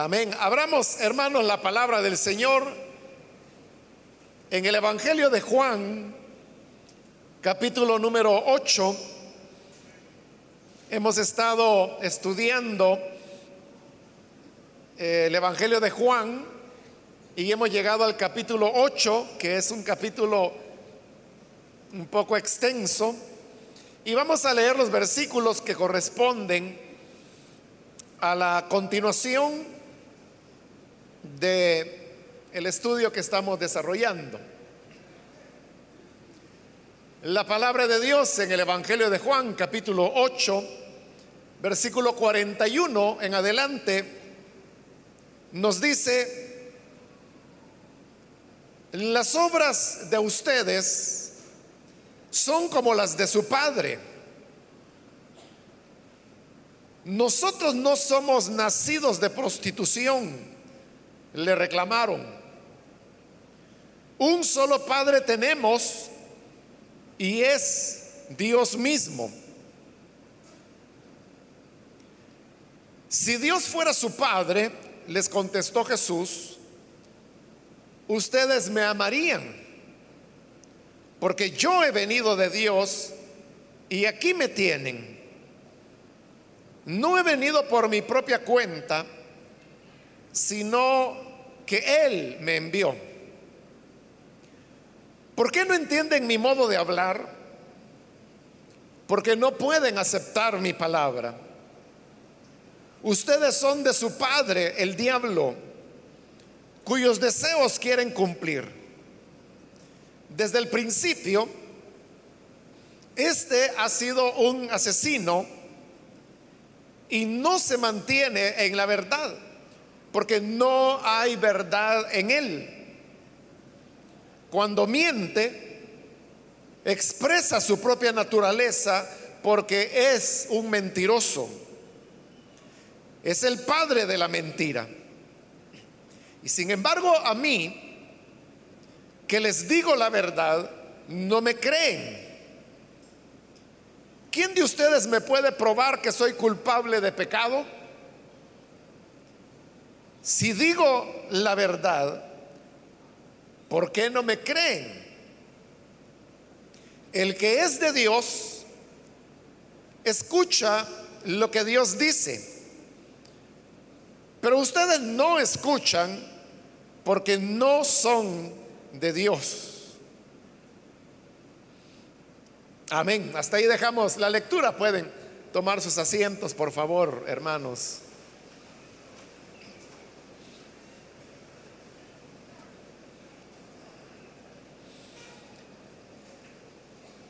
Amén. Abramos, hermanos, la palabra del Señor en el Evangelio de Juan, capítulo número 8. Hemos estado estudiando eh, el Evangelio de Juan y hemos llegado al capítulo 8, que es un capítulo un poco extenso. Y vamos a leer los versículos que corresponden a la continuación de el estudio que estamos desarrollando. La palabra de Dios en el Evangelio de Juan, capítulo 8, versículo 41 en adelante, nos dice, las obras de ustedes son como las de su padre. Nosotros no somos nacidos de prostitución, le reclamaron. Un solo Padre tenemos y es Dios mismo. Si Dios fuera su Padre, les contestó Jesús, ustedes me amarían porque yo he venido de Dios y aquí me tienen. No he venido por mi propia cuenta, sino que Él me envió. ¿Por qué no entienden mi modo de hablar? Porque no pueden aceptar mi palabra. Ustedes son de su padre, el diablo, cuyos deseos quieren cumplir. Desde el principio, este ha sido un asesino y no se mantiene en la verdad, porque no hay verdad en él. Cuando miente, expresa su propia naturaleza porque es un mentiroso. Es el padre de la mentira. Y sin embargo, a mí, que les digo la verdad, no me creen. ¿Quién de ustedes me puede probar que soy culpable de pecado? Si digo la verdad, ¿por qué no me creen? El que es de Dios, escucha lo que Dios dice. Pero ustedes no escuchan porque no son de Dios. Amén. Hasta ahí dejamos la lectura. Pueden tomar sus asientos, por favor, hermanos.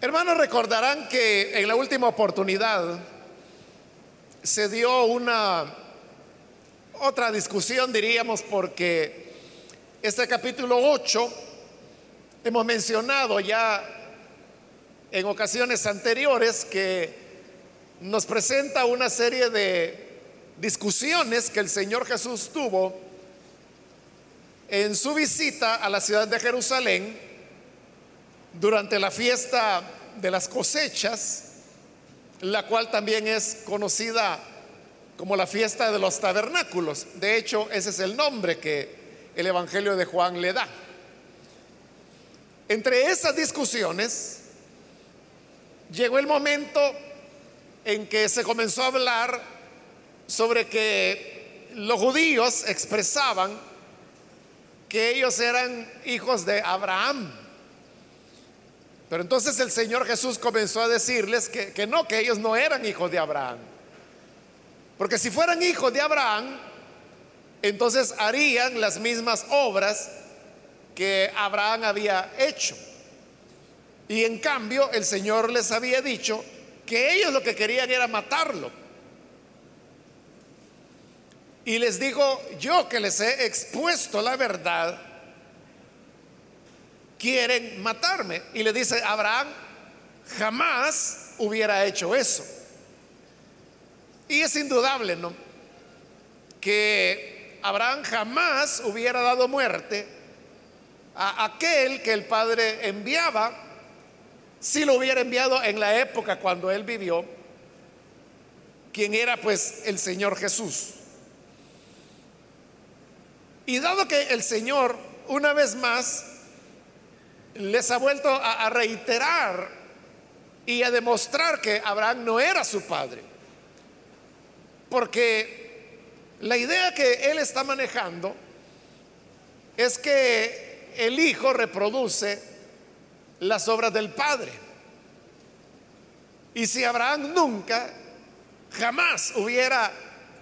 Hermanos, recordarán que en la última oportunidad se dio una otra discusión, diríamos, porque este capítulo 8 Hemos mencionado ya en ocasiones anteriores que nos presenta una serie de discusiones que el Señor Jesús tuvo en su visita a la ciudad de Jerusalén durante la fiesta de las cosechas, la cual también es conocida como la fiesta de los tabernáculos. De hecho, ese es el nombre que el Evangelio de Juan le da. Entre esas discusiones llegó el momento en que se comenzó a hablar sobre que los judíos expresaban que ellos eran hijos de Abraham. Pero entonces el Señor Jesús comenzó a decirles que, que, no, que ellos no eran hijos de Abraham. Porque si fueran hijos de Abraham, entonces harían las mismas obras que Abraham había hecho. Y en cambio el Señor les había dicho que ellos lo que querían era matarlo. Y les dijo, yo que les he expuesto la verdad, quieren matarme. Y le dice, Abraham jamás hubiera hecho eso. Y es indudable, ¿no? Que Abraham jamás hubiera dado muerte a aquel que el Padre enviaba, si lo hubiera enviado en la época cuando él vivió, quien era pues el Señor Jesús. Y dado que el Señor, una vez más, les ha vuelto a, reiterar y a demostrar que Abraham no era su padre, porque la idea que él está manejando es que el hijo reproduce las obras del padre. Y si Abraham nunca, jamás hubiera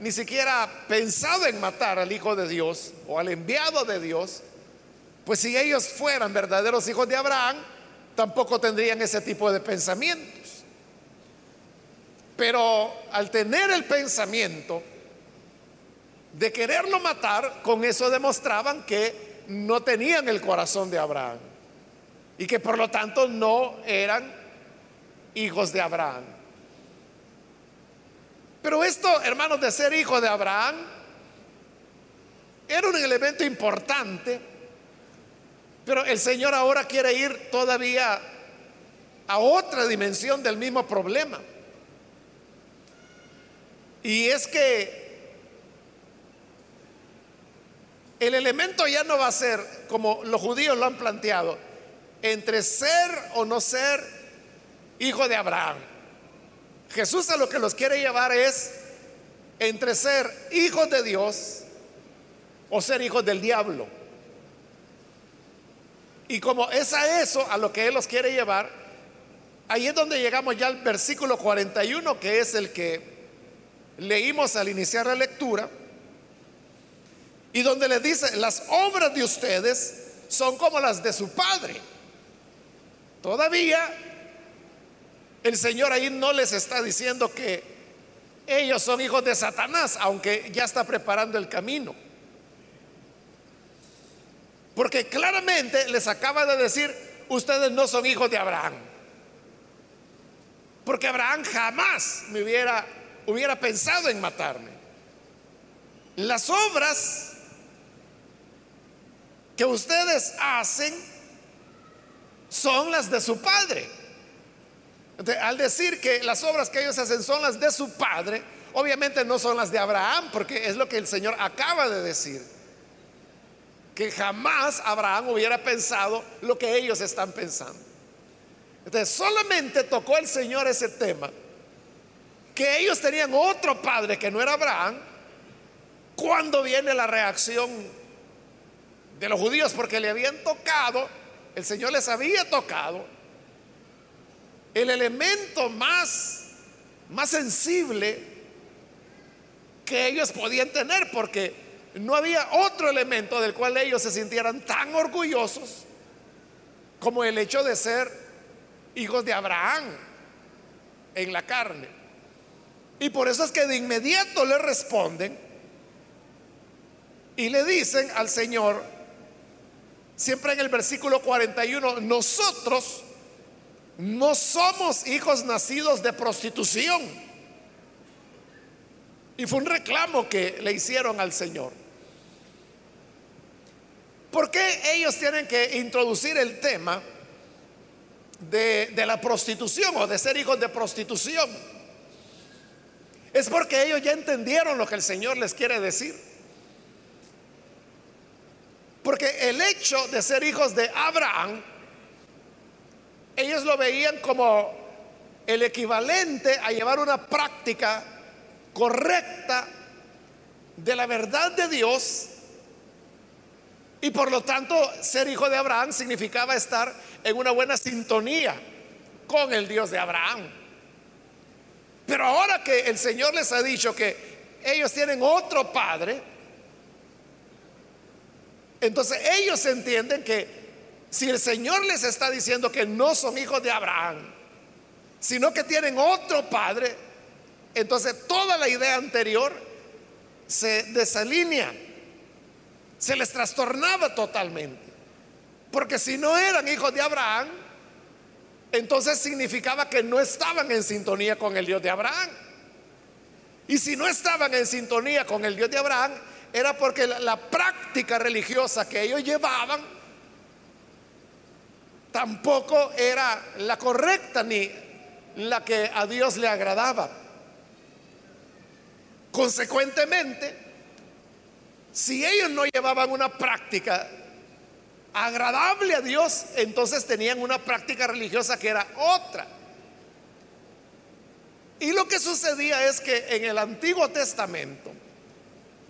ni siquiera pensado en matar al Hijo de Dios o al enviado de Dios, pues si ellos fueran verdaderos hijos de Abraham, tampoco tendrían ese tipo de pensamientos. Pero al tener el pensamiento de quererlo matar, con eso demostraban que no tenían el corazón de Abraham y que por lo tanto no eran hijos de Abraham. Pero esto, hermanos, de ser hijo de Abraham, era un elemento importante, pero el Señor ahora quiere ir todavía a otra dimensión del mismo problema. Y es que el elemento ya no va a ser como los judíos lo han planteado, entre ser o no ser hijo de Abraham. Jesús a lo que los quiere llevar es entre ser hijos de Dios o ser hijos del diablo. Y como es a eso a lo que Él los quiere llevar, ahí es donde llegamos ya al versículo 41, que es el que leímos al iniciar la lectura, y donde le dice, las obras de ustedes son como las de su padre. Todavía el Señor ahí no les está diciendo que ellos son hijos de Satanás, aunque ya está preparando el camino. Porque claramente les acaba de decir, ustedes no son hijos de Abraham. Porque Abraham jamás me hubiera, hubiera pensado en matarme. Las obras que ustedes hacen son las de su padre al decir que las obras que ellos hacen son las de su padre, obviamente no son las de Abraham, porque es lo que el Señor acaba de decir. Que jamás Abraham hubiera pensado lo que ellos están pensando. Entonces, solamente tocó el Señor ese tema, que ellos tenían otro padre que no era Abraham, cuando viene la reacción de los judíos, porque le habían tocado, el Señor les había tocado el elemento más, más sensible que ellos podían tener, porque no había otro elemento del cual ellos se sintieran tan orgullosos como el hecho de ser hijos de Abraham en la carne. Y por eso es que de inmediato le responden y le dicen al Señor, siempre en el versículo 41, nosotros no somos hijos nacidos de prostitución. Y fue un reclamo que le hicieron al Señor. ¿Por qué ellos tienen que introducir el tema de, de, la prostitución o de ser hijos de prostitución? Es porque ellos ya entendieron lo que el Señor les quiere decir. Porque el hecho de ser hijos de Abraham ellos lo veían como el equivalente a llevar una práctica correcta de la verdad de Dios y por lo tanto ser hijo de Abraham significaba estar en una buena sintonía con el Dios de Abraham. Pero ahora que el Señor les ha dicho que ellos tienen otro padre, entonces ellos entienden que si el Señor les está diciendo que no son hijos de Abraham, sino que tienen otro padre, entonces toda la idea anterior se desalinea, se les trastornaba totalmente. Porque si no eran hijos de Abraham, entonces significaba que no estaban en sintonía con el Dios de Abraham. Y si no estaban en sintonía con el Dios de Abraham, era porque la, práctica religiosa que ellos llevaban tampoco era la correcta ni la que a Dios le agradaba. Consecuentemente, Si ellos no llevaban una práctica agradable a Dios, entonces tenían una práctica religiosa que era otra. Y lo que sucedía es que en el Antiguo Testamento,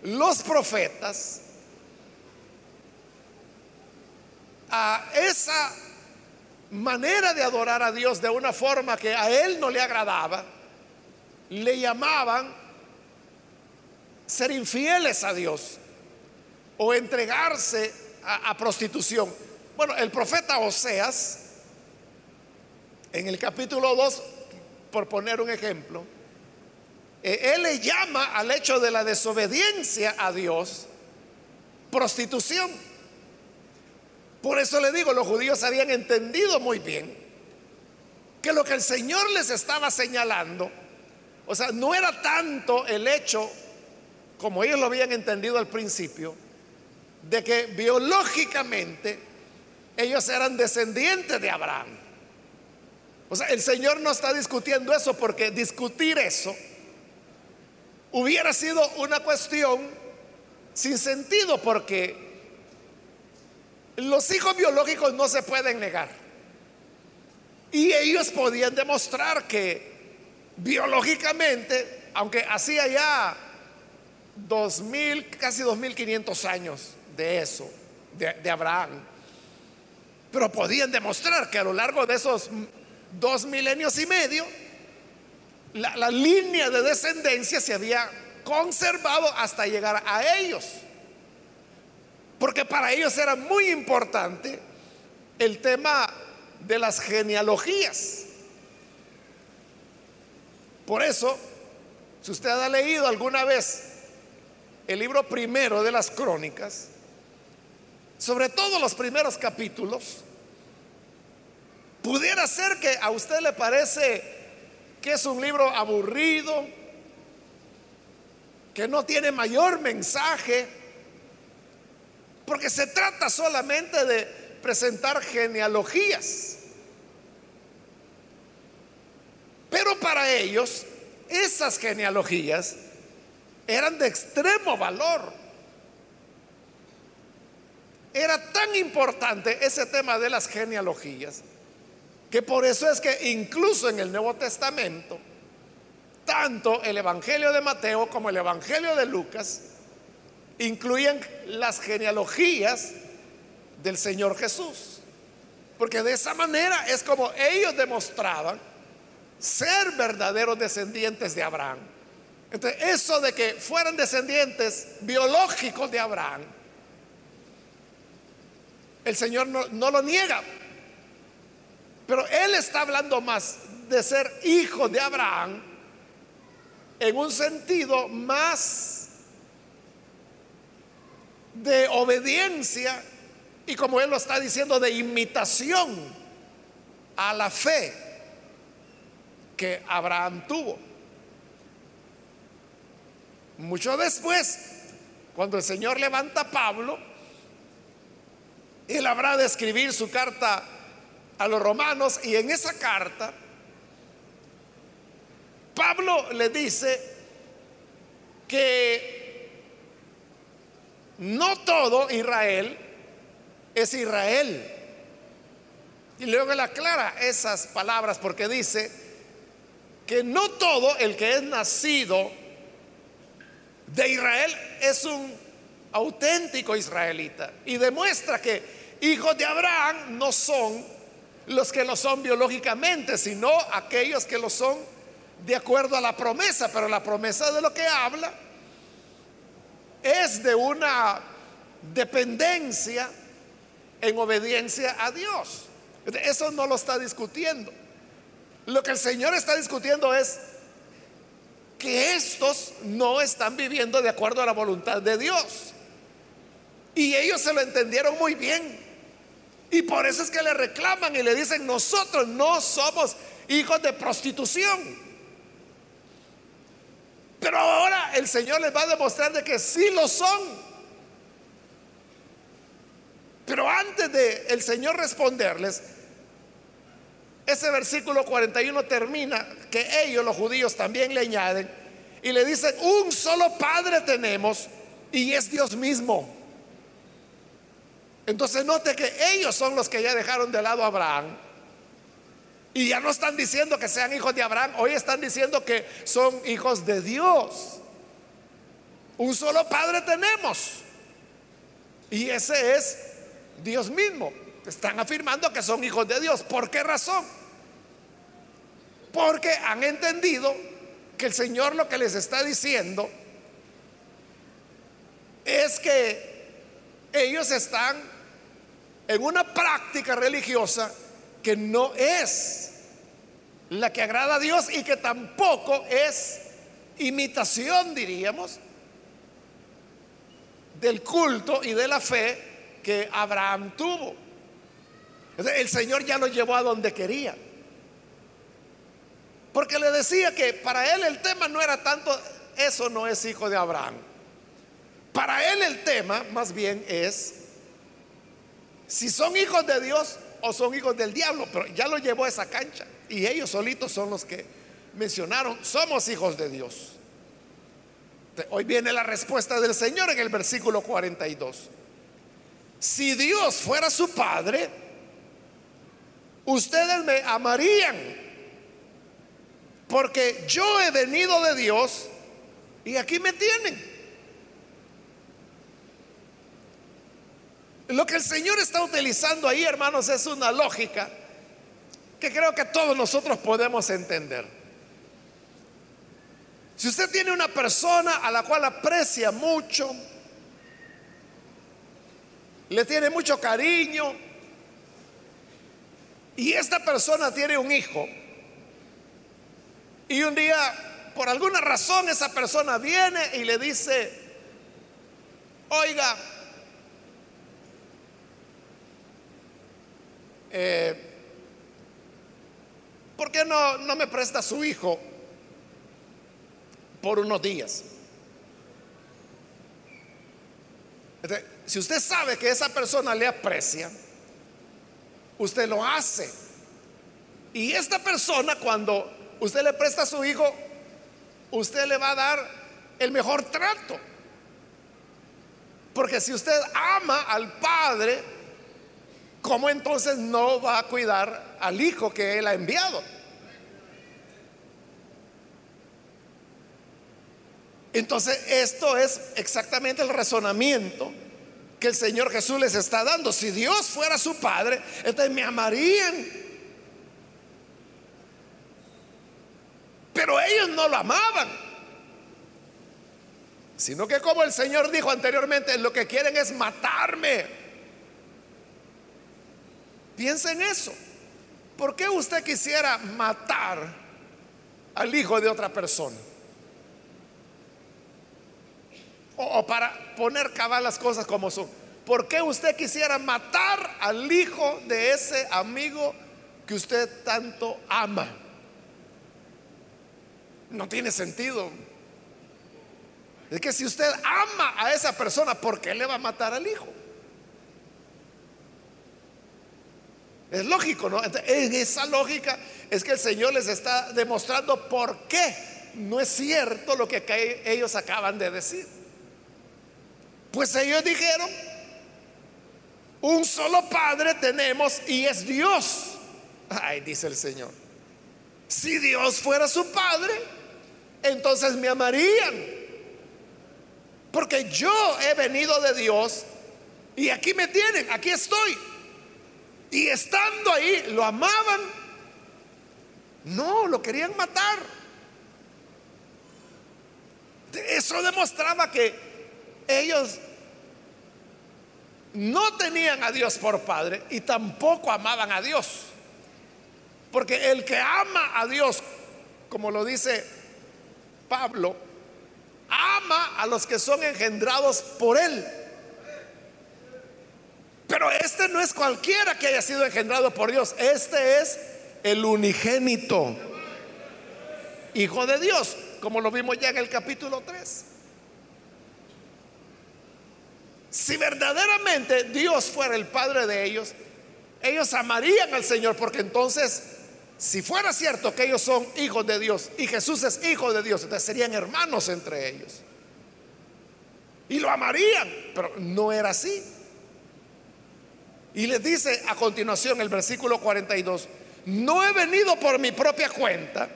los profetas a esa manera de adorar a Dios de una forma que a él no le agradaba, le llamaban ser infieles a Dios o entregarse a, prostitución. Bueno, el profeta Oseas, en el capítulo 2, por poner un ejemplo, eh, él le llama al hecho de la desobediencia a Dios prostitución. Por eso le digo, los judíos habían entendido muy bien que lo que el Señor les estaba señalando, o sea, no era tanto el hecho, como ellos lo habían entendido al principio, de que biológicamente ellos eran descendientes de Abraham. O sea, el Señor no está discutiendo eso porque discutir eso hubiera sido una cuestión sin sentido porque los hijos biológicos no se pueden negar. Y ellos podían demostrar que biológicamente, aunque hacía ya dos mil, casi dos mil quinientos años de eso, de, Abraham, pero podían demostrar que a lo largo de esos dos milenios y medio, la, la línea de descendencia se había conservado hasta llegar a ellos. Porque para ellos era muy importante el tema de las genealogías. Por eso, si usted ha leído alguna vez el libro primero de las crónicas, sobre todo los primeros capítulos, pudiera ser que a usted le parece que es un libro aburrido, que no tiene mayor mensaje, porque se trata solamente de presentar genealogías. Pero para ellos, esas genealogías eran de extremo valor. Era tan importante ese tema de las genealogías que por eso es que incluso en el Nuevo Testamento, tanto el Evangelio de Mateo como el Evangelio de Lucas incluyen las genealogías del Señor Jesús. Porque de esa manera es como ellos demostraban ser verdaderos descendientes de Abraham. Entonces, eso de que fueran descendientes biológicos de Abraham, el Señor no, lo niega. Pero Él está hablando más de ser hijo de Abraham en un sentido más de obediencia y como él lo está diciendo, de imitación a la fe que Abraham tuvo. Mucho después, cuando el Señor levanta a Pablo, él habrá de escribir su carta a los romanos y en esa carta Pablo le dice que no todo Israel es Israel. Y luego él aclara esas palabras porque dice que no todo el que es nacido de Israel es un auténtico israelita. Y demuestra que hijos de Abraham no son los que lo son biológicamente, sino aquellos que lo son de acuerdo a la promesa. Pero la promesa de lo que habla es de una dependencia en obediencia a Dios. Eso no lo está discutiendo. Lo que el Señor está discutiendo es que estos no están viviendo de acuerdo a la voluntad de Dios. Y ellos se lo entendieron muy bien. Y por eso es que le reclaman y le dicen, nosotros no somos hijos de prostitución. Pero ahora el Señor les va a demostrar de que sí lo son. Pero antes de el Señor responderles, ese versículo 41 termina que ellos, los judíos, también le añaden y le dicen, un solo Padre tenemos, y es Dios mismo. Entonces note que ellos son los que ya dejaron de lado a Abraham. Y ya no están diciendo que sean hijos de Abraham, hoy están diciendo que son hijos de Dios. Un solo Padre tenemos. Y ese es Dios mismo. Están afirmando que son hijos de Dios. ¿Por qué razón? Porque han entendido que el Señor lo que les está diciendo es que ellos están en una práctica religiosa que no es la que agrada a Dios y que tampoco es imitación, diríamos, del culto y de la fe que Abraham tuvo. El Señor ya lo llevó a donde quería. Porque le decía que para él el tema no era tanto, eso no es hijo de Abraham. Para él el tema más bien es si son hijos de Dios o son hijos del diablo, pero ya lo llevó a esa cancha. Y ellos solitos son los que mencionaron, somos hijos de Dios. Hoy viene la respuesta del Señor en el versículo 42. Si Dios fuera su Padre, ustedes me amarían porque yo he venido de Dios y aquí me tienen. Lo que el Señor está utilizando ahí, hermanos, es una lógica que creo que todos nosotros podemos entender. Si usted tiene una persona a la cual aprecia mucho, le tiene mucho cariño, y esta persona tiene un hijo, y un día, por alguna razón, esa persona viene y le dice, oiga, eh, ¿por qué no, no me presta su hijo por unos días? si usted sabe que esa persona le aprecia, usted lo hace. Y esta persona cuando usted le presta a su hijo, usted le va a dar el mejor trato. Porque si usted ama al padre, ¿cómo entonces no va a cuidar al hijo que él ha enviado? Entonces, esto es exactamente el razonamiento que el Señor Jesús les está dando. Si Dios fuera su padre, entonces me amarían Pero ellos no lo amaban. Sino que como el Señor dijo anteriormente, lo que quieren es matarme. Piensa en eso. ¿Por qué usted quisiera matar al hijo de otra persona? O, para poner cabal las cosas como son. ¿Por qué usted quisiera matar al hijo de ese amigo que usted tanto ama? No tiene sentido. Es que si usted ama a esa persona, ¿por qué le va a matar al hijo? Es lógico, ¿no? En esa lógica es que el Señor les está demostrando por qué no es cierto lo que ellos acaban de decir. Pues ellos dijeron, un solo Padre tenemos y es Dios. Ay, dice el Señor. Si Dios fuera su Padre, entonces me amarían. Porque yo he venido de Dios y aquí me tienen, aquí estoy. Y estando ahí, lo amaban. No, lo querían matar. Eso demostraba que ellos no tenían a Dios por Padre y tampoco amaban a Dios. Porque el que ama a Dios, como lo dice Pablo, ama a los que son engendrados por él. Pero este no es cualquiera que haya sido engendrado por Dios, este es el unigénito, hijo de Dios, como lo vimos ya en el capítulo 3. Si verdaderamente Dios fuera el Padre de ellos, ellos amarían al Señor porque entonces si fuera cierto que ellos son hijos de Dios y Jesús es hijo de Dios, entonces serían hermanos entre ellos. y lo amarían, pero no era así. Y les dice a continuación el versículo 42, no he venido por mi propia cuenta,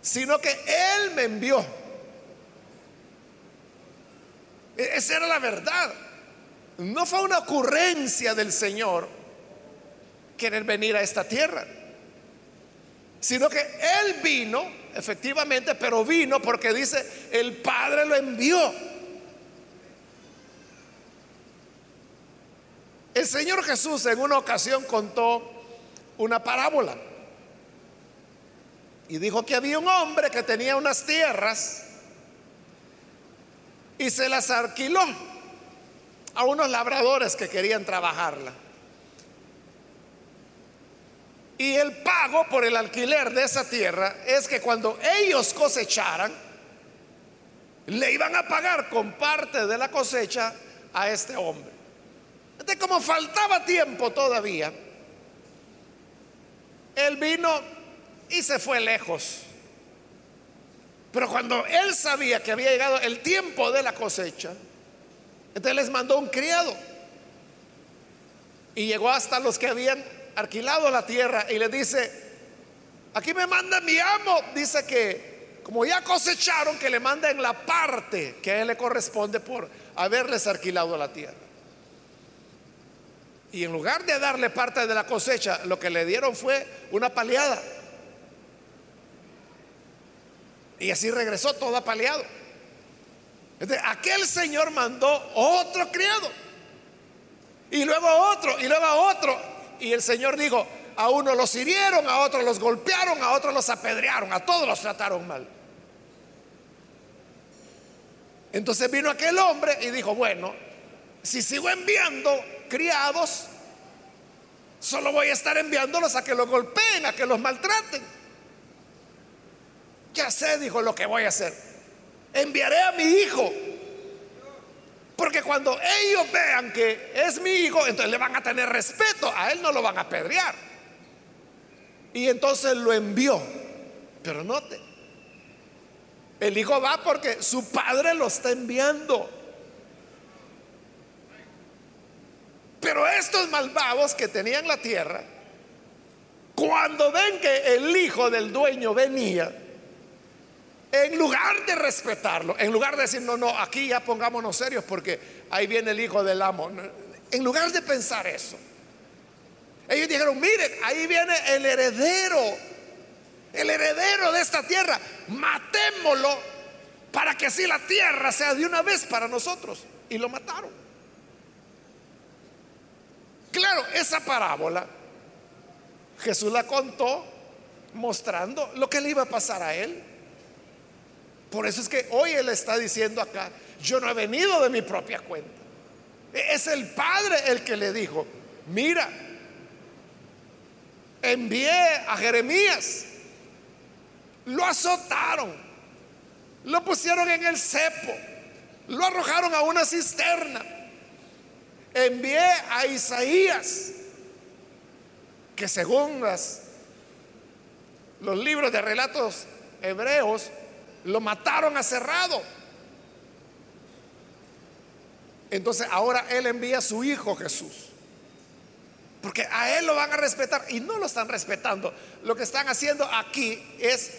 sino que Él me envió. E-, esa era la verdad. No fue una ocurrencia del Señor querer venir a esta tierra, sino que Él vino, efectivamente, pero vino porque dice, el Padre lo envió. El Señor Jesús en una ocasión contó una parábola y dijo que había un hombre que tenía unas tierras y se las alquiló a unos labradores que querían trabajarla. Y el pago por el alquiler de esa tierra es que cuando ellos cosecharan, le iban a pagar con parte de la cosecha a este hombre. Entonces, como faltaba tiempo todavía, él vino y se fue lejos. Pero cuando él sabía que había llegado el tiempo de la cosecha, entonces les mandó un criado. Y llegó hasta los que habían alquilado la tierra y le dice, aquí me manda mi amo, dice que como ya cosecharon, que le manden la parte que a él le corresponde por haberles alquilado la tierra. Y en lugar de darle parte de la cosecha, lo que le dieron fue una paliada. Y así regresó todo apaleado. aquel señor mandó otro criado. Y luego otro, y luego otro. Y el Señor dijo, a uno los hirieron, a otros los golpearon, a otros los apedrearon, a todos los trataron mal. Entonces vino aquel hombre y dijo, bueno, si sigo enviando criados, solo voy a estar enviándolos a que los golpeen, a que los maltraten. Ya sé, dijo, lo que voy a hacer. Enviaré a mi hijo. Porque cuando ellos vean que es mi hijo, entonces le van a tener respeto. A él no lo van a apedrear. Y entonces lo envió. Pero note, el hijo va porque su padre lo está enviando. Pero estos malvados que tenían la tierra, cuando ven que el hijo del dueño venía, en lugar de respetarlo, en lugar de decir, no, no, aquí ya pongámonos serios porque ahí viene el hijo del amo, en lugar de pensar eso, ellos dijeron, miren, ahí viene el heredero, el heredero de esta tierra, matémoslo para que así la tierra sea de una vez para nosotros. Y lo mataron. Claro, esa parábola Jesús la contó mostrando lo que le iba a pasar a él. Por eso es que hoy él está diciendo acá, yo no he venido de mi propia cuenta. E-, es el Padre el que le dijo, mira, envié a Jeremías, lo azotaron, lo pusieron en el cepo, lo arrojaron a una cisterna envié a Isaías, que según los libros de relatos hebreos, lo mataron a cerrado. Entonces ahora Él envía a su Hijo Jesús. Porque a Él lo van a respetar y no lo están respetando. Lo que están haciendo aquí es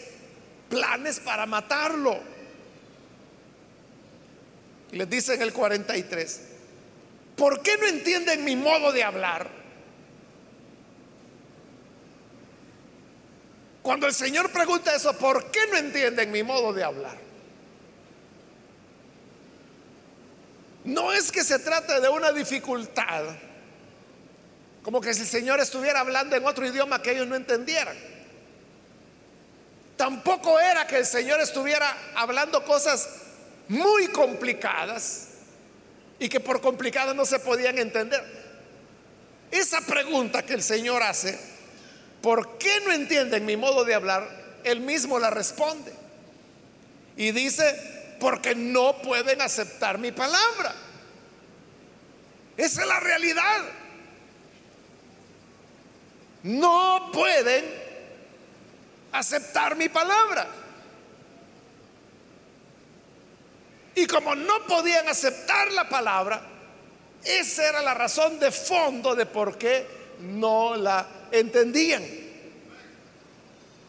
planes para matarlo. Les dice en el 43, ¿Por qué no entienden mi modo de hablar? Cuando el Señor pregunta eso, ¿por qué no entienden mi modo de hablar? No es que se trate de una dificultad, como que si el Señor estuviera hablando en otro idioma que ellos no entendieran. Tampoco era que el Señor estuviera hablando cosas muy complicadas y que por complicadas no se podían entender. Esa pregunta que el Señor hace, ¿por qué no entienden mi modo de hablar? Él mismo la responde. Y dice, porque no pueden aceptar mi palabra. Esa es la realidad. No pueden aceptar mi palabra. Y como no podían aceptar la palabra, esa era la razón de fondo de por qué no la entendían.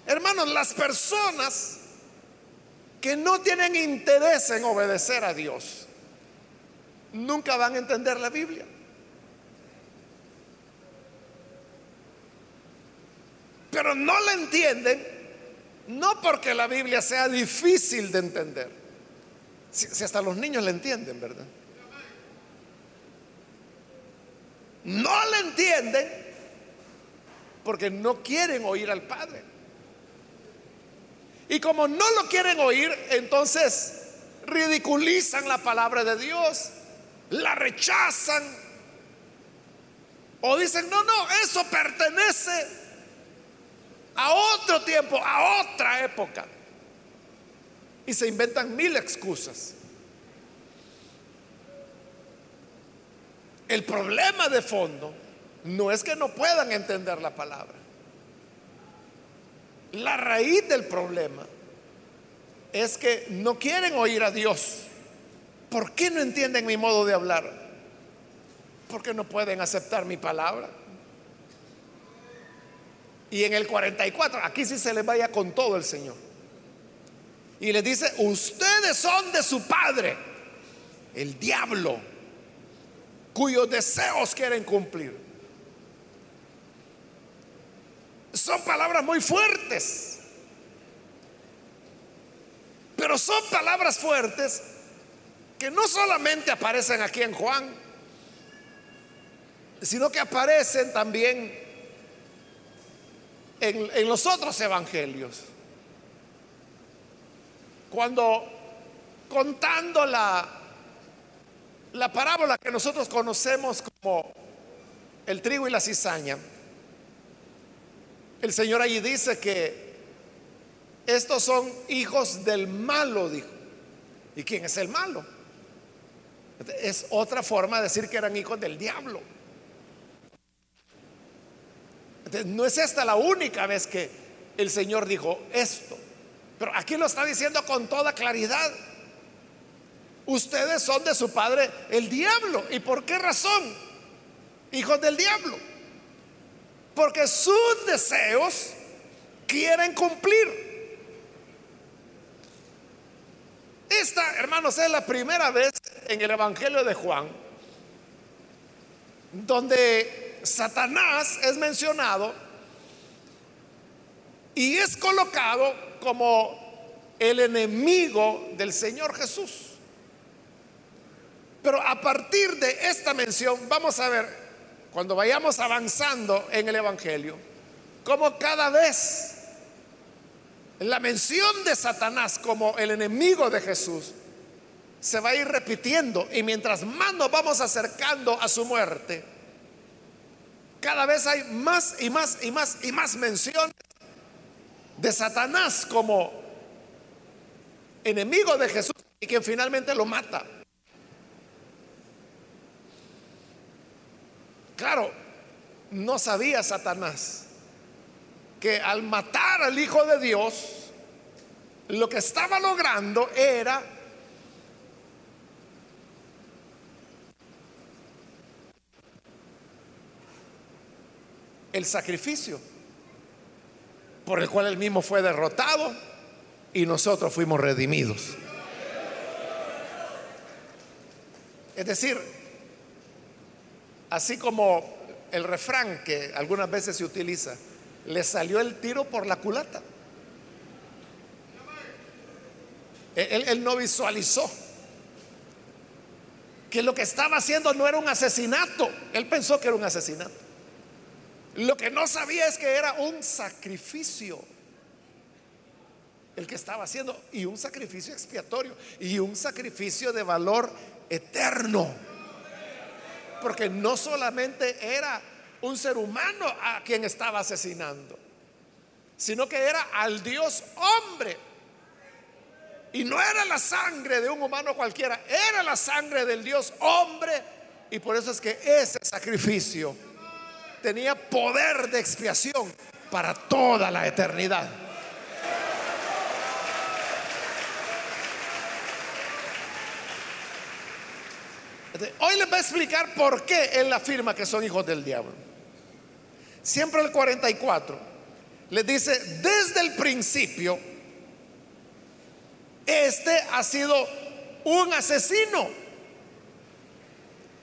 Hermanos, las personas que no tienen interés en obedecer a Dios, nunca van a entender la Biblia. Pero no la entienden, no porque la Biblia sea difícil de entender, si, hasta los niños la entienden, ¿verdad? No la entienden porque no quieren oír al Padre. Y como no lo quieren oír, entonces ridiculizan la palabra de Dios, la rechazan o dicen, no, no, eso pertenece a otro tiempo, a otra época. Y se inventan mil excusas. El problema de fondo no es que no puedan entender la palabra. La raíz del problema es que no quieren oír a Dios. ¿Por qué no entienden mi modo de hablar? Porque no pueden aceptar mi palabra. Y en el 44, aquí sí se les vaya con todo el Señor. Y les dice, ustedes son de su padre, el diablo, cuyos deseos quieren cumplir. Son palabras muy fuertes. Pero son palabras fuertes que no solamente aparecen aquí en Juan, sino que aparecen también en, los otros evangelios. Cuando contando la, la parábola que nosotros conocemos como el trigo y la cizaña, el Señor allí dice que estos son hijos del malo, dijo. ¿Y quién es el malo? Es otra forma de decir que eran hijos del diablo no es esta la única vez que el Señor dijo esto, pero aquí lo está diciendo con toda claridad. Ustedes son de su padre el diablo. ¿Y por qué razón? Hijos del diablo. Porque sus deseos quieren cumplir. Esta, hermanos, es la primera vez en el Evangelio de Juan donde Satanás es mencionado y es colocado como el enemigo del Señor Jesús. Pero a partir de esta mención, vamos a ver, cuando vayamos avanzando en el Evangelio, como cada vez la mención de Satanás como el enemigo de Jesús se va a ir repitiendo y mientras más nos vamos acercando a su muerte, cada vez hay más y más y más y más mención de Satanás como enemigo de Jesús y quien finalmente lo mata. Claro, no sabía Satanás que al matar al Hijo de Dios, lo que estaba logrando era el sacrificio por el cual él mismo fue derrotado y nosotros fuimos redimidos. Es decir, así como el refrán que algunas veces se utiliza, le salió el tiro por la culata. Él, él, no visualizó que lo que estaba haciendo no era un asesinato. Él pensó que era un asesinato. Lo que no sabía es que era un sacrificio el que estaba haciendo y un sacrificio expiatorio y un sacrificio de valor eterno. Porque no solamente era un ser humano a quien estaba asesinando, sino que era al Dios hombre. Y no era la sangre de un humano cualquiera, era la sangre del Dios hombre. Y por eso es que ese sacrificio tenía poder de expiación para toda la eternidad. Hoy les voy a explicar por qué él afirma que son hijos del diablo. Siempre el 44 les dice, desde el principio, este ha sido un asesino.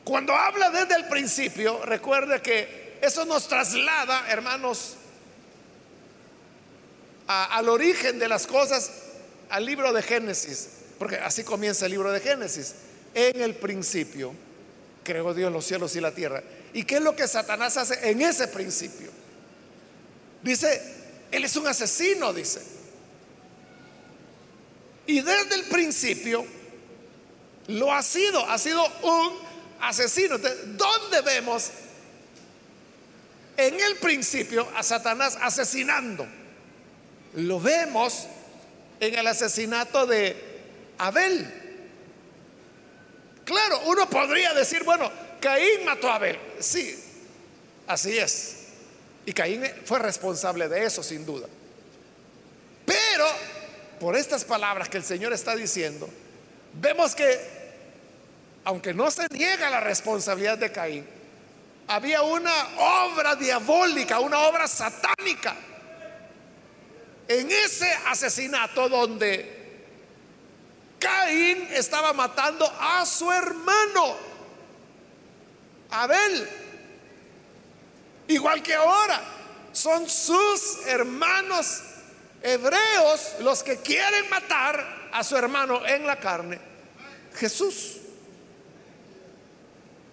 Cuando habla desde el principio, recuerde que eso nos traslada, hermanos, al origen de las cosas, al libro de Génesis, porque así comienza el libro de Génesis. En el principio creó Dios los cielos y la tierra. ¿Y qué es lo que Satanás hace en ese principio? Dice, Él es un asesino, dice. Y desde el principio lo ha sido, ha sido un asesino. ¿Dónde vemos en el principio a Satanás asesinando? Lo vemos en el asesinato de Abel. Claro, uno podría decir, bueno, Caín mató a Abel. Sí, así es. Y Caín fue responsable de eso, sin duda. Pero, por estas palabras que el Señor está diciendo, vemos que, aunque no se niega la responsabilidad de Caín, había una obra diabólica, una obra satánica en ese asesinato donde Caín estaba matando a su hermano, Abel. Igual que ahora, son sus hermanos hebreos los que quieren matar a su hermano en la carne, Jesús.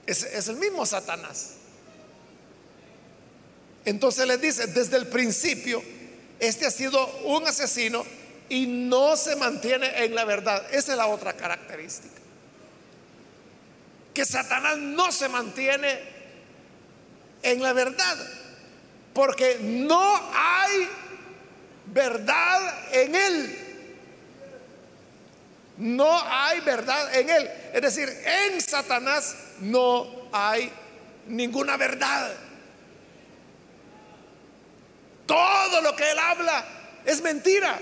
Es, es el mismo Satanás. Entonces les dice, desde el principio, este ha sido un asesino y no se mantiene en la verdad. Esa es la otra característica. Que Satanás no se mantiene en la verdad. Porque no hay verdad en él. No hay verdad en él. Es decir, en Satanás no hay ninguna verdad. Todo lo que él habla es mentira.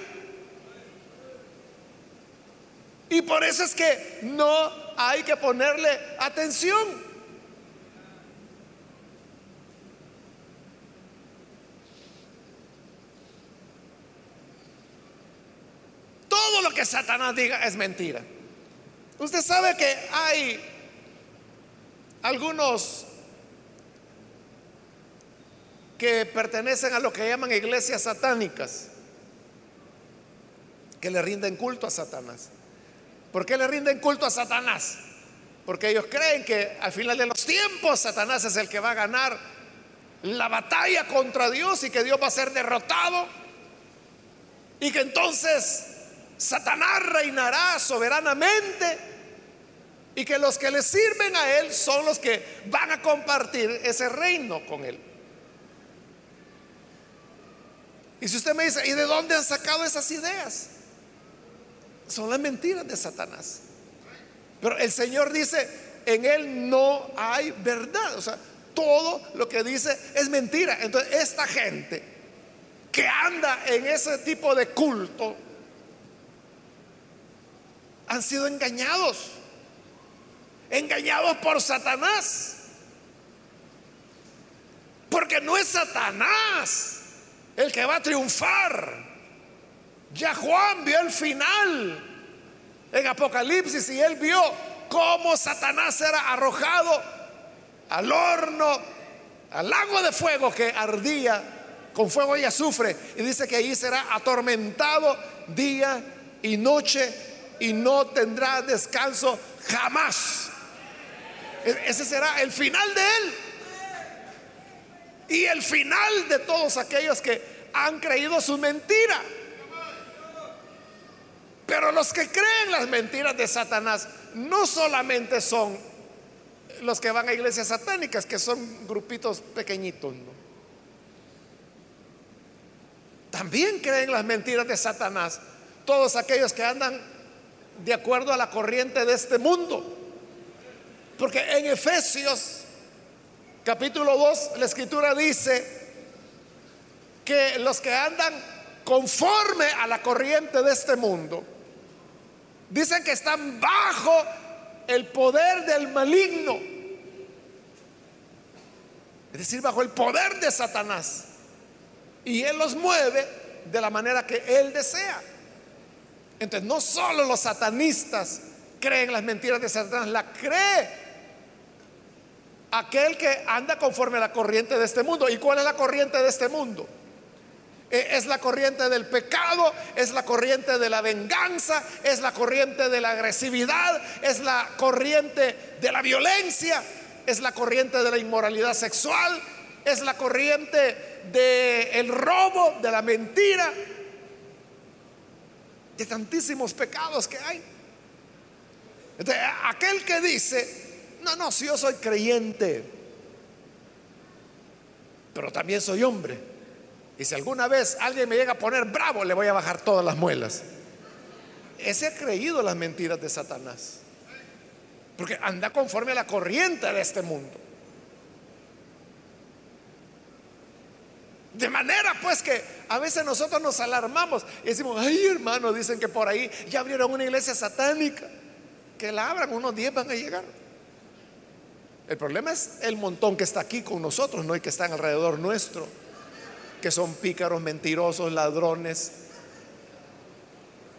Y por eso es que no hay que ponerle atención. Todo lo que Satanás diga es mentira. Usted sabe que hay algunos que pertenecen a lo que llaman iglesias satánicas, que le rinden culto a Satanás. ¿Por qué le rinden culto a Satanás? Porque ellos creen que al final de los tiempos Satanás es el que va a ganar la batalla contra Dios y que Dios va a ser derrotado y que entonces Satanás reinará soberanamente y que los que le sirven a él son los que van a compartir ese reino con él. Y si usted me dice, ¿y de dónde han sacado esas ideas? Son las mentiras de Satanás. Pero el Señor dice, en Él no hay verdad. O sea, todo lo que dice es mentira. Entonces, esta gente que anda en ese tipo de culto han sido engañados. Engañados por Satanás. Porque no es Satanás el que va a triunfar. Ya Juan vio el final en Apocalipsis y él vio cómo Satanás era arrojado al horno, al lago de fuego que ardía con fuego y azufre. Y dice que allí será atormentado día y noche y no tendrá descanso jamás. E-, ese será el final de él y el final de todos aquellos que han creído su mentira. Pero los que creen las mentiras de Satanás no solamente son los que van a iglesias satánicas, que son grupitos pequeñitos. También creen las mentiras de Satanás todos aquellos que andan de acuerdo a la corriente de este mundo. Porque en Efesios capítulo 2, la escritura dice que los que andan conforme a la corriente de este mundo, dicen que están bajo el poder del maligno. Es decir, bajo el poder de Satanás. Y Él los mueve de la manera que Él desea. Entonces, no solo los satanistas creen las mentiras de Satanás, la cree aquel que anda conforme a la corriente de este mundo. ¿Y cuál es la corriente de este mundo? Eh, es la corriente del pecado, es la corriente de la venganza, es la corriente de la agresividad, es la corriente de la violencia, es la corriente de la inmoralidad sexual, es la corriente del robo, de la mentira, de tantísimos pecados que hay. aquel que dice, no, no, si yo soy creyente, pero también soy hombre y si alguna vez alguien me llega a poner bravo, le voy a bajar todas las muelas. Ese ha creído las mentiras de Satanás. Porque anda conforme a la corriente de este mundo. De manera pues que a veces nosotros nos alarmamos y decimos, ay hermano, dicen que por ahí ya abrieron una iglesia satánica. Que la abran, unos 10 van a llegar. El problema es el montón que está aquí con nosotros, no hay que están alrededor nuestro que son pícaros, mentirosos, ladrones,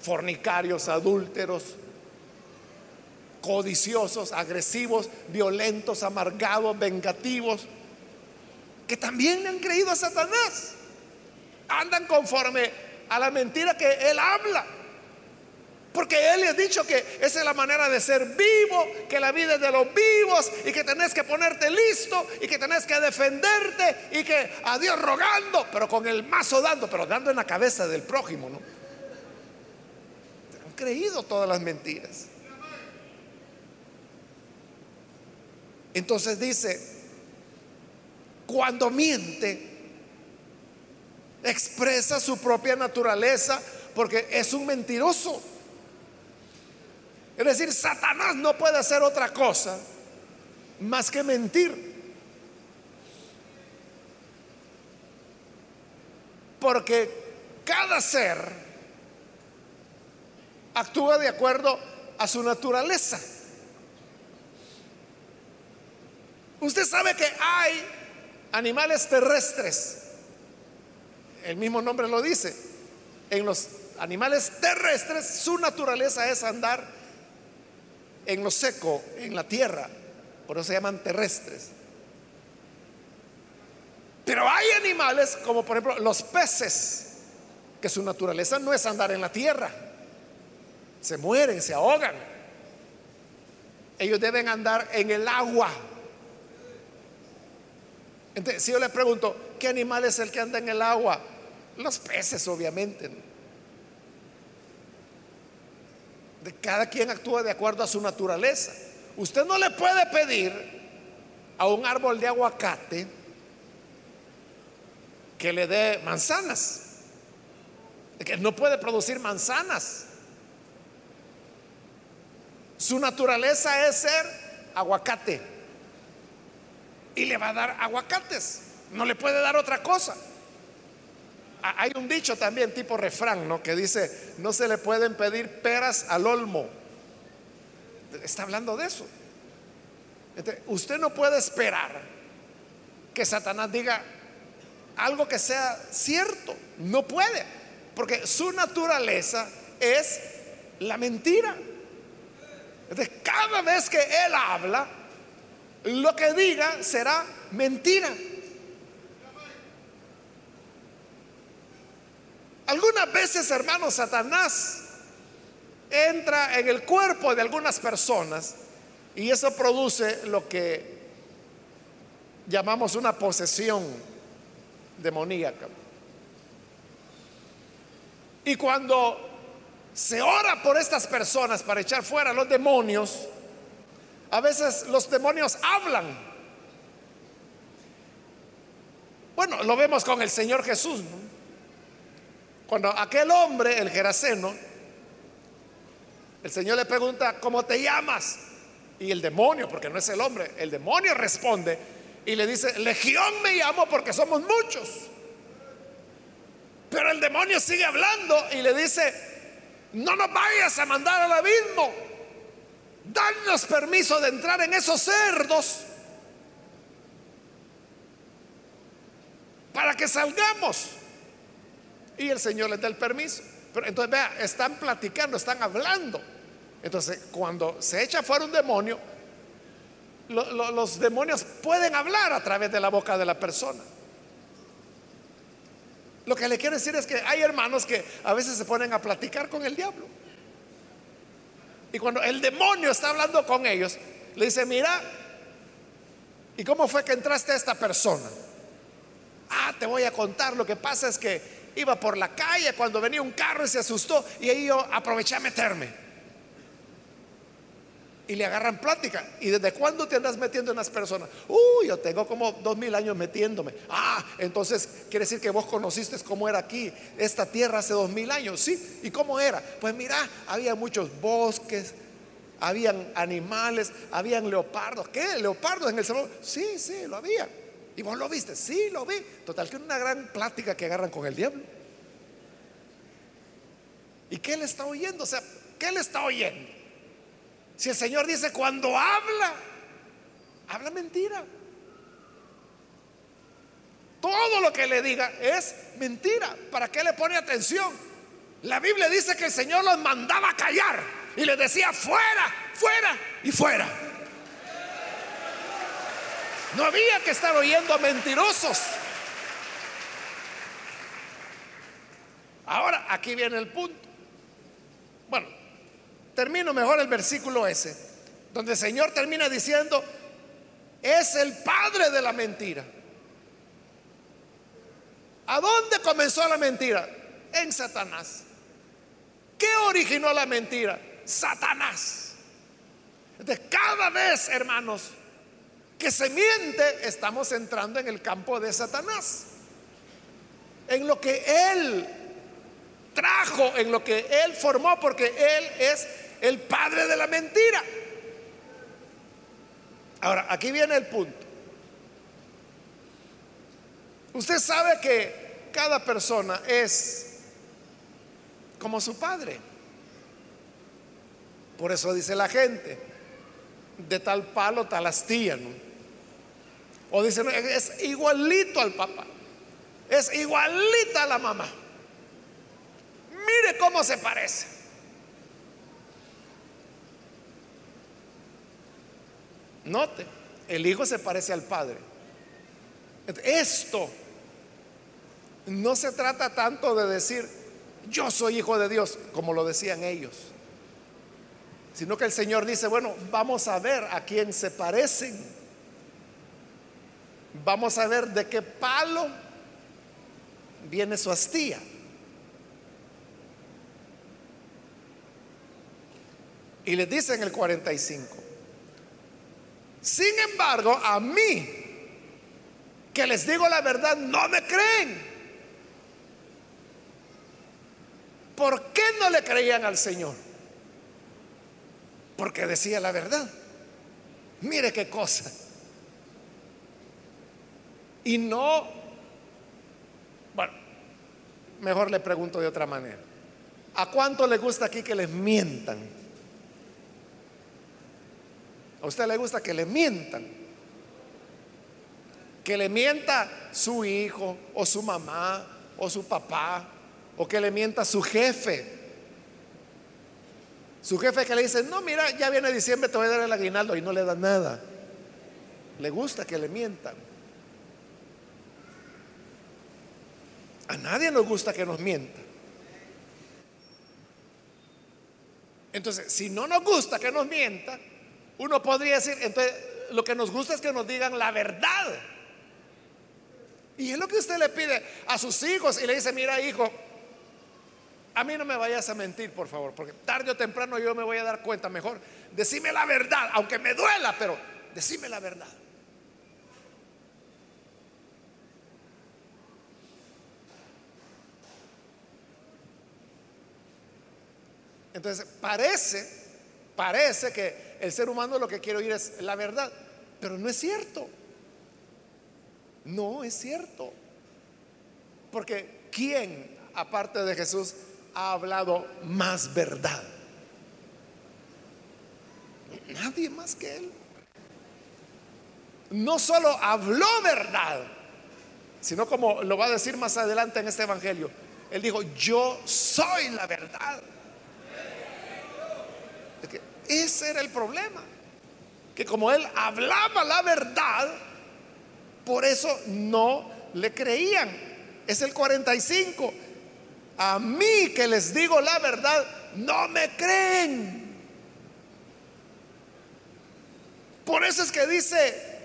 fornicarios, adúlteros, codiciosos, agresivos, violentos, amargados, vengativos, que también han creído a Satanás. Andan conforme a la mentira que él habla. Porque Él le ha dicho que esa es la manera de ser vivo, que la vida es de los vivos y que tenés que ponerte listo y que tenés que defenderte y que a Dios rogando, pero con el mazo dando, pero dando en la cabeza del prójimo, ¿no? Han creído todas las mentiras. Entonces dice, cuando miente, expresa su propia naturaleza porque es un mentiroso. Es decir, Satanás no puede hacer otra cosa más que mentir. Porque cada ser actúa de acuerdo a su naturaleza. Usted sabe que hay animales terrestres. El mismo nombre lo dice. En los animales terrestres su naturaleza es andar en lo seco, en la tierra. Por eso se llaman terrestres. Pero hay animales como por ejemplo los peces, que su naturaleza no es andar en la tierra. Se mueren, se ahogan. Ellos deben andar en el agua. Entonces, si yo le pregunto, ¿qué animal es el que anda en el agua? Los peces, obviamente. De cada quien actúa de acuerdo a su naturaleza. Usted no le puede pedir a un árbol de aguacate que le dé manzanas. Que no puede producir manzanas. Su naturaleza es ser aguacate. Y le va a dar aguacates. No le puede dar otra cosa. Hay un dicho también tipo refrán, ¿no? Que dice, no se le pueden pedir peras al olmo. Está hablando de eso. usted no puede esperar que Satanás diga algo que sea cierto. No puede. Porque su naturaleza es la mentira. Cada vez que él habla, lo que diga será mentira. Algunas veces, hermanos, Satanás entra en el cuerpo de algunas personas y eso produce lo que llamamos una posesión demoníaca. Y cuando se ora por estas personas para echar fuera a los demonios, a veces los demonios hablan. Bueno, lo vemos con el Señor Jesús. Cuando aquel hombre, el Geraseno, el Señor le pregunta, ¿cómo te llamas? Y el demonio, porque no es el hombre, el demonio responde y le dice, Legión me llamo porque somos muchos. Pero el demonio sigue hablando y le dice, no nos vayas a mandar al abismo. danos permiso de entrar en esos cerdos para que salgamos. Y el Señor les da el permiso. Pero entonces vea, están platicando, están hablando. Entonces, cuando se echa fuera un demonio, los demonios pueden hablar a través de la boca de la persona. Lo que le quiero decir es que hay hermanos que a veces se ponen a platicar con el diablo. Y cuando el demonio está hablando con ellos, le dice, mira, ¿y cómo fue que entraste a esta persona? Ah, te voy a contar, lo que pasa es que iba por la calle cuando venía un carro y se asustó y ahí yo aproveché a meterme y le agarran plática. ¿Y desde cuándo te andas metiendo en las personas? Uy, yo tengo como dos mil años metiéndome. Ah, entonces quiere decir que vos conociste cómo era aquí, esta tierra hace dos mil años. Sí, ¿y cómo era? Pues mira, había muchos bosques, habían animales, habían leopardos. ¿Qué? ¿Leopardos en el Salvador? Sí, sí, lo había. ¿Y vos lo viste? Sí, lo vi. Total, que una gran plática que agarran con el diablo. ¿Y qué le está oyendo? O sea, ¿qué le está oyendo? Si el Señor dice, cuando habla, habla mentira. Todo lo que le diga es mentira. ¿Para qué le pone atención? La Biblia dice que el Señor los mandaba a callar y les decía, fuera, fuera y fuera. No había que estar oyendo a mentirosos. Ahora, aquí viene el punto. Bueno, termino mejor el versículo ese, donde el Señor termina diciendo, es el padre de la mentira. ¿A dónde comenzó la mentira? En Satanás. ¿Qué originó la mentira? Satanás. Entonces, cada vez, hermanos, que se miente, estamos entrando en el campo de Satanás. En lo que él trajo, en lo que él formó, porque él es el padre de la mentira. Ahora, aquí viene el punto. Usted sabe que cada persona es como su padre. Por eso dice la gente, de tal palo, tal astilla. O dice es igualito al papá, es igualita a la mamá. Mire cómo se parece. Note, el hijo se parece al padre. Esto no se trata tanto de decir, yo soy hijo de Dios, como lo decían ellos, sino que el Señor dice, bueno, vamos a ver a quién se parecen. Vamos a ver de qué palo viene su astilla. Y les dice en el 45, sin embargo, a mí, que les digo la verdad, no me creen. ¿Por qué no le creían al Señor? Porque decía la verdad. Mire qué cosa. Y no, bueno, mejor le pregunto de otra manera. ¿A cuánto le gusta aquí que les mientan? ¿A usted le gusta que le mientan? Que le mienta su hijo o su mamá o su papá o que le mienta su jefe. Su jefe que le dice, no, mira, ya viene diciembre, te voy a dar el aguinaldo y no le da nada. Le gusta que le mientan. A nadie nos gusta que nos mientan. Entonces, si no nos gusta que nos mientan, uno podría decir, entonces, lo que nos gusta es que nos digan la verdad. Y es lo que usted le pide a sus hijos y le dice, mira hijo, a mí no me vayas a mentir, por favor, porque tarde o temprano yo me voy a dar cuenta. Mejor, decime la verdad, aunque me duela, pero decime la verdad. Entonces, parece, parece que el ser humano lo que quiere oír es la verdad, pero no es cierto. No es cierto. Porque ¿quién, aparte de Jesús, ha hablado más verdad? Nadie más que Él. No solo habló verdad, sino como lo va a decir más adelante en este Evangelio. Él dijo, yo soy la verdad. Ese era el problema. Que como él hablaba la verdad, por eso no le creían. Es el 45. A mí que les digo la verdad, no me creen. Por eso es que dice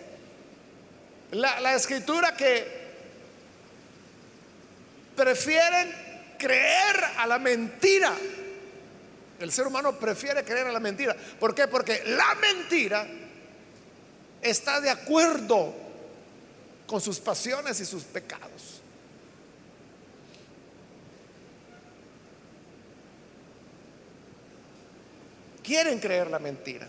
la, la escritura que prefieren creer a la mentira. El ser humano prefiere creer a la mentira. ¿Por qué? Porque la mentira está de acuerdo con sus pasiones y sus pecados. Quieren creer la mentira.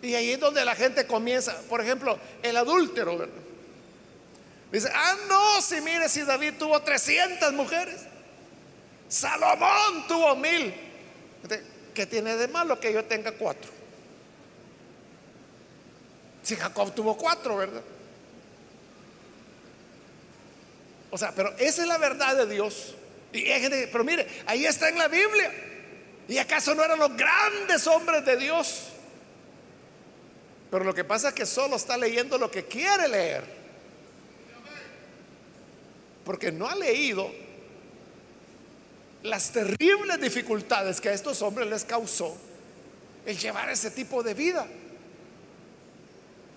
Y ahí es donde la gente comienza, por ejemplo, el adúltero, Dice, ah, no, si mire, si David tuvo 300 mujeres, Salomón tuvo mil. ¿Qué tiene de malo que yo tenga cuatro? Si Jacob tuvo cuatro, ¿verdad? O sea, pero esa es la verdad de Dios. Y pero mire, ahí está en la Biblia. ¿Y acaso no eran los grandes hombres de Dios? Pero lo que pasa es que solo está leyendo lo que quiere leer. Porque no ha leído las terribles dificultades que a estos hombres les causó el llevar ese tipo de vida.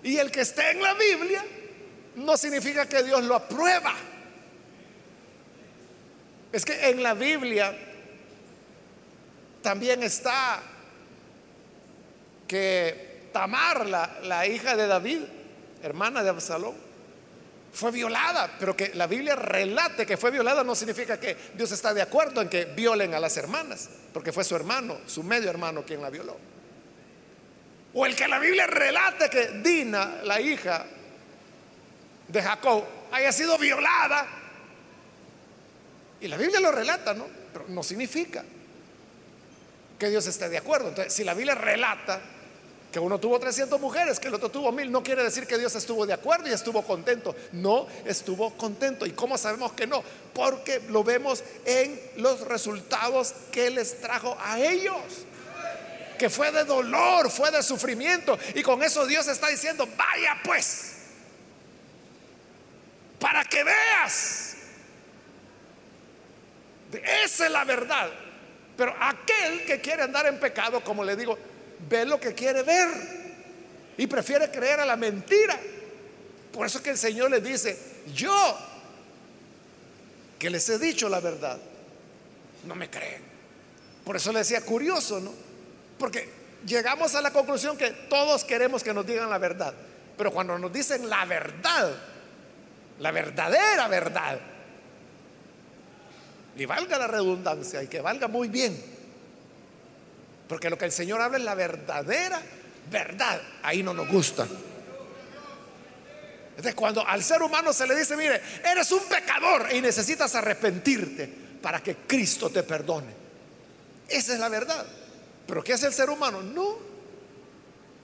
Y el que esté en la Biblia no significa que Dios lo aprueba. Es que en la Biblia también está que Tamar, la, hija de David, hermana de Absalón, fue violada, pero que la Biblia relate que fue violada no significa que Dios está de acuerdo en que violen a las hermanas, porque fue su hermano, su medio hermano quien la violó. O el que la Biblia relate que Dina, la hija de Jacob, haya sido violada. Y la Biblia lo relata, ¿no? Pero no significa que Dios esté de acuerdo. Entonces, si la Biblia relata que uno tuvo 300 mujeres, que el otro tuvo mil, no quiere decir que Dios estuvo de acuerdo y estuvo contento. No estuvo contento. ¿Y cómo sabemos que no? Porque lo vemos en los resultados que les trajo a ellos. Que fue de dolor, fue de sufrimiento. Y con eso Dios está diciendo, vaya pues, para que veas. Esa es la verdad. Pero aquel que quiere andar en pecado, como le digo, ve lo que quiere ver y prefiere creer a la mentira. Por eso que el Señor les dice, yo que les he dicho la verdad, no me creen. Por eso le decía curioso, ¿no? Porque llegamos a la conclusión que todos queremos que nos digan la verdad, pero cuando nos dicen la verdad, la verdadera verdad, y valga la redundancia y que valga muy bien, porque lo que el Señor habla es la verdadera verdad. Ahí no nos gusta. Entonces, cuando al ser humano se le dice, mire, eres un pecador y necesitas arrepentirte para que Cristo te perdone. Esa es la verdad. Pero ¿qué hace el ser humano? No.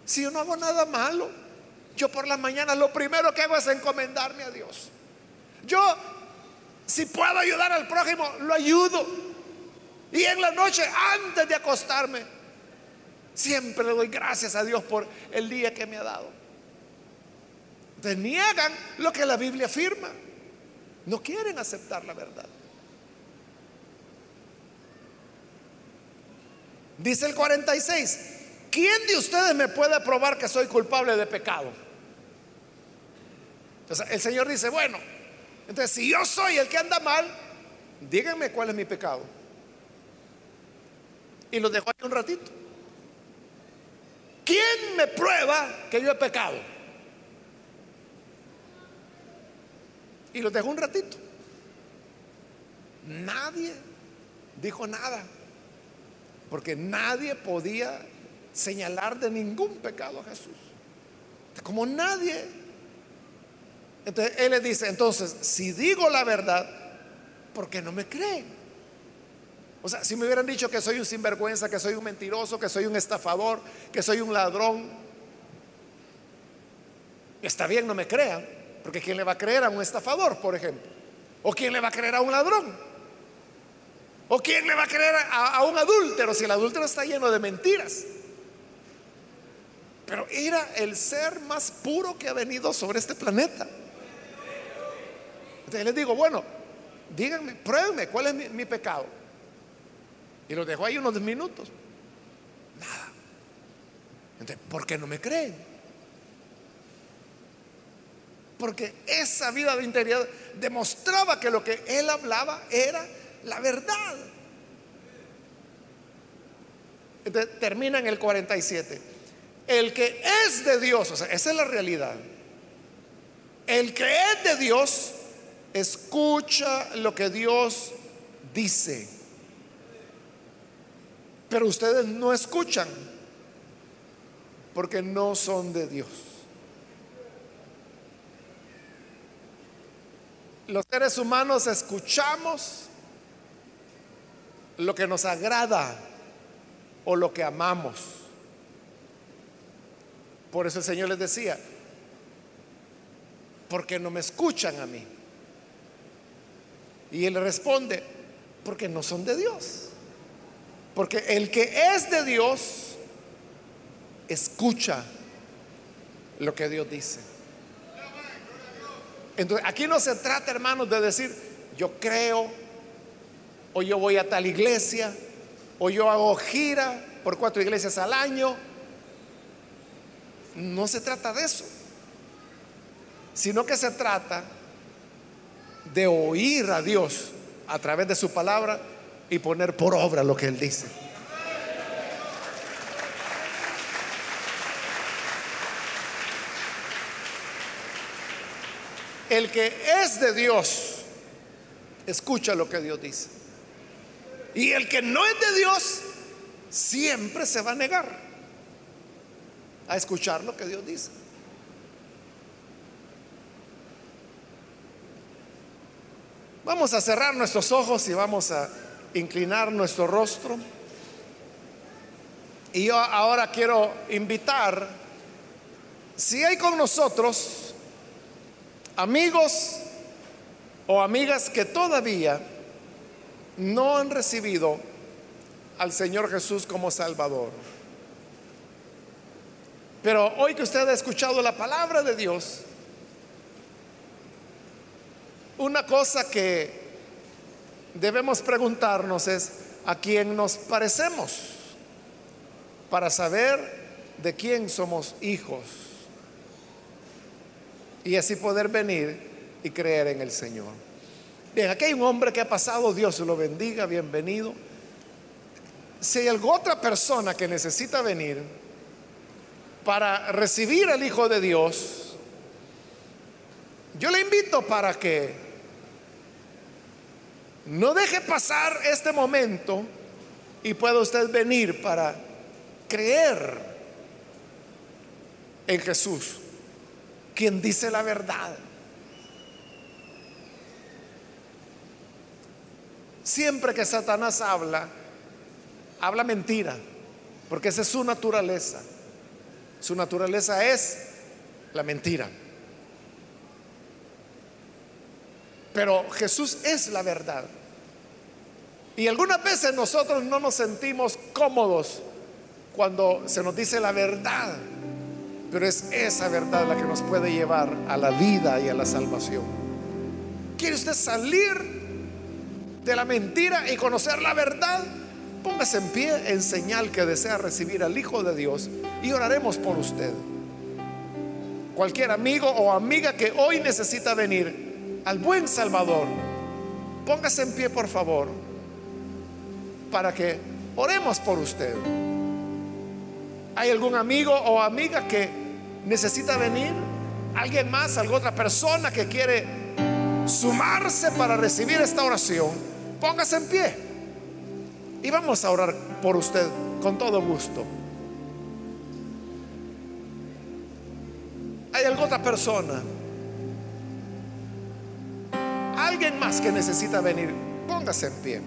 Si yo no hago nada malo, yo por las mañanas lo primero que hago es encomendarme a Dios. Yo, si puedo ayudar al prójimo, lo ayudo. Y en la noche, antes de acostarme, Siempre le doy gracias a Dios por el día que me ha dado. Deniegan lo que la Biblia afirma. No quieren aceptar la verdad. Dice el 46, ¿quién de ustedes me puede probar que soy culpable de pecado? Entonces el Señor dice, bueno, entonces si yo soy el que anda mal, díganme cuál es mi pecado. Y lo dejo ahí un ratito. ¿Quién me prueba que yo he pecado? Y lo dejó un ratito. Nadie dijo nada. Porque nadie podía señalar de ningún pecado a Jesús. Como nadie. Entonces él le dice, entonces, si digo la verdad, ¿por qué no me creen? O sea, si me hubieran dicho que soy un sinvergüenza, que soy un mentiroso, que soy un estafador, que soy un ladrón, está bien, no me crean, porque ¿quién le va a creer a un estafador, por ejemplo? ¿O quién le va a creer a un ladrón? ¿O quién le va a creer a, un adúltero si el adúltero está lleno de mentiras? Pero era el ser más puro que ha venido sobre este planeta. Entonces les digo, bueno, díganme, pruébenme cuál es mi pecado. Y lo dejó ahí unos minutos. Nada. Entonces, ¿por qué no me creen? Porque esa vida de integridad demostraba que lo que él hablaba era la verdad. Entonces, termina en el 47. El que es de Dios, o sea, esa es la realidad. El que es de Dios escucha lo que Dios dice. Pero ustedes no escuchan porque no son de Dios. Los seres humanos escuchamos lo que nos agrada o lo que amamos. Por eso el Señor les decía, porque no me escuchan a mí. Y él responde, porque no son de Dios. Porque el que es de Dios, escucha lo que Dios dice. Entonces, aquí no se trata, hermanos, de decir, yo creo, o yo voy a tal iglesia, o yo hago gira por cuatro iglesias al año. No se trata de eso, sino que se trata de oír a Dios a través de su palabra y poner por obra lo que Él dice. El que es de Dios, escucha lo que Dios dice. Y el que no es de Dios, siempre se va a negar a escuchar lo que Dios dice. Vamos a cerrar nuestros ojos y vamos a inclinar nuestro rostro. Y yo ahora quiero invitar, si hay con nosotros amigos o amigas que todavía no han recibido al Señor Jesús como Salvador. Pero hoy que usted ha escuchado la palabra de Dios, una cosa que debemos preguntarnos es a quién nos parecemos para saber de quién somos hijos y así poder venir y creer en el Señor. Bien, aquí hay un hombre que ha pasado, Dios lo bendiga, bienvenido. Si hay alguna otra persona que necesita venir para recibir al Hijo de Dios, yo le invito para que no deje pasar este momento y pueda usted venir para creer en Jesús, quien dice la verdad. Siempre que Satanás habla, habla mentira, porque esa es su naturaleza. Su naturaleza es la mentira. Pero Jesús es la verdad. Y algunas veces nosotros no nos sentimos cómodos cuando se nos dice la verdad. Pero es esa verdad la que nos puede llevar a la vida y a la salvación. ¿Quiere usted salir de la mentira y conocer la verdad? Póngase en pie en señal que desea recibir al Hijo de Dios y oraremos por usted. Cualquier amigo o amiga que hoy necesita venir al buen Salvador, póngase en pie por favor para que oremos por usted. ¿Hay algún amigo o amiga que necesita venir? ¿Alguien más? ¿Alguna otra persona que quiere sumarse para recibir esta oración? Póngase en pie. Y vamos a orar por usted con todo gusto. ¿Hay alguna otra persona? alguien más que necesita venir, póngase en pie.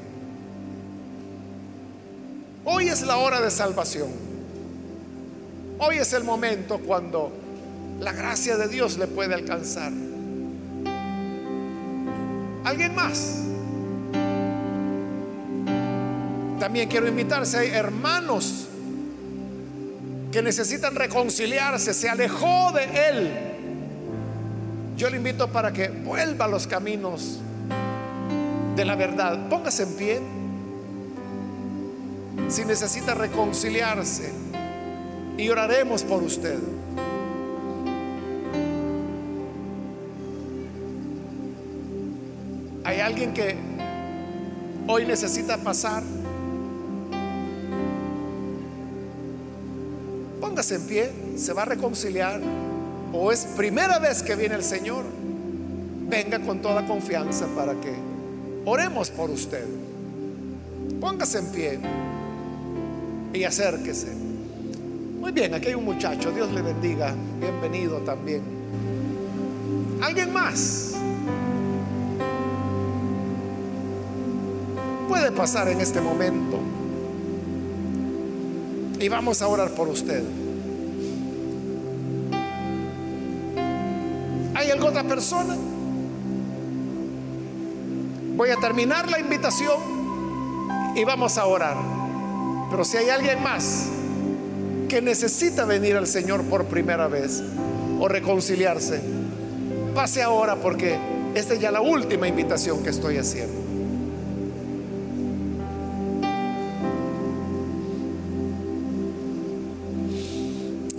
Hoy es la hora de salvación. Hoy es el momento cuando la gracia de Dios le puede alcanzar. ¿Alguien más? También quiero invitarse, hay hermanos que necesitan reconciliarse, se alejó de Él. Yo le invito para que vuelva a los caminos de la verdad. Póngase en pie. Si necesita reconciliarse y oraremos por usted. ¿Hay alguien que hoy necesita pasar? Póngase en pie, se va a reconciliar. O es primera vez que viene el Señor. Venga con toda confianza para que oremos por usted. Póngase en pie y acérquese. Muy bien, aquí hay un muchacho, Dios le bendiga. Bienvenido también. ¿Alguien más? Puede pasar en este momento. Y vamos a orar por usted. ¿Hay alguna otra persona? Voy a terminar la invitación y vamos a orar. Pero si hay alguien más que necesita venir al Señor por primera vez o reconciliarse, pase ahora porque esta es ya la última invitación que estoy haciendo.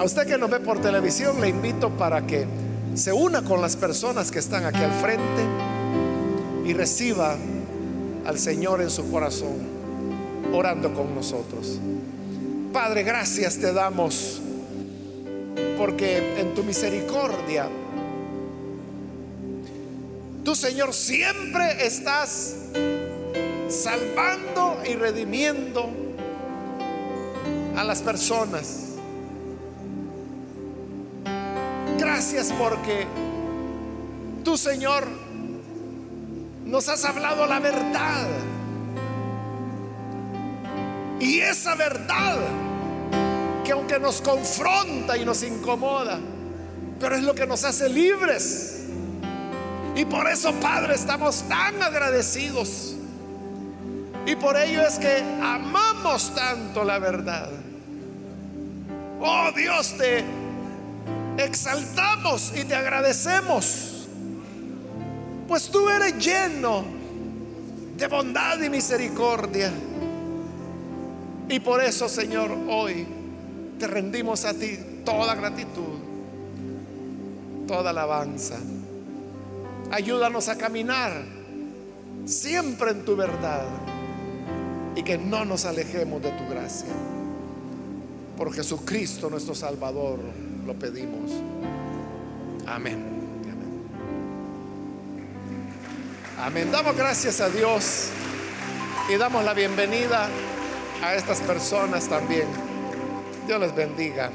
A usted que nos ve por televisión, le invito para que se una con las personas que están aquí al frente y reciba al Señor en su corazón, orando con nosotros. Padre, gracias te damos porque en tu misericordia, tú Señor siempre estás salvando y redimiendo a las personas Gracias porque tú, Señor, nos has hablado la verdad. Y esa verdad que aunque nos confronta y nos incomoda, pero es lo que nos hace libres. Y por eso, Padre, estamos tan agradecidos. Y por ello es que amamos tanto la verdad. Oh Dios, te exaltamos y te agradecemos, pues tú eres lleno de bondad y misericordia. Y por eso, Señor, hoy te rendimos a ti toda gratitud, toda alabanza. Ayúdanos a caminar siempre en tu verdad y que no nos alejemos de tu gracia. Por Jesucristo nuestro Salvador lo pedimos. Amén. Amén. Damos gracias a Dios y damos la bienvenida a estas personas también. Dios les bendiga.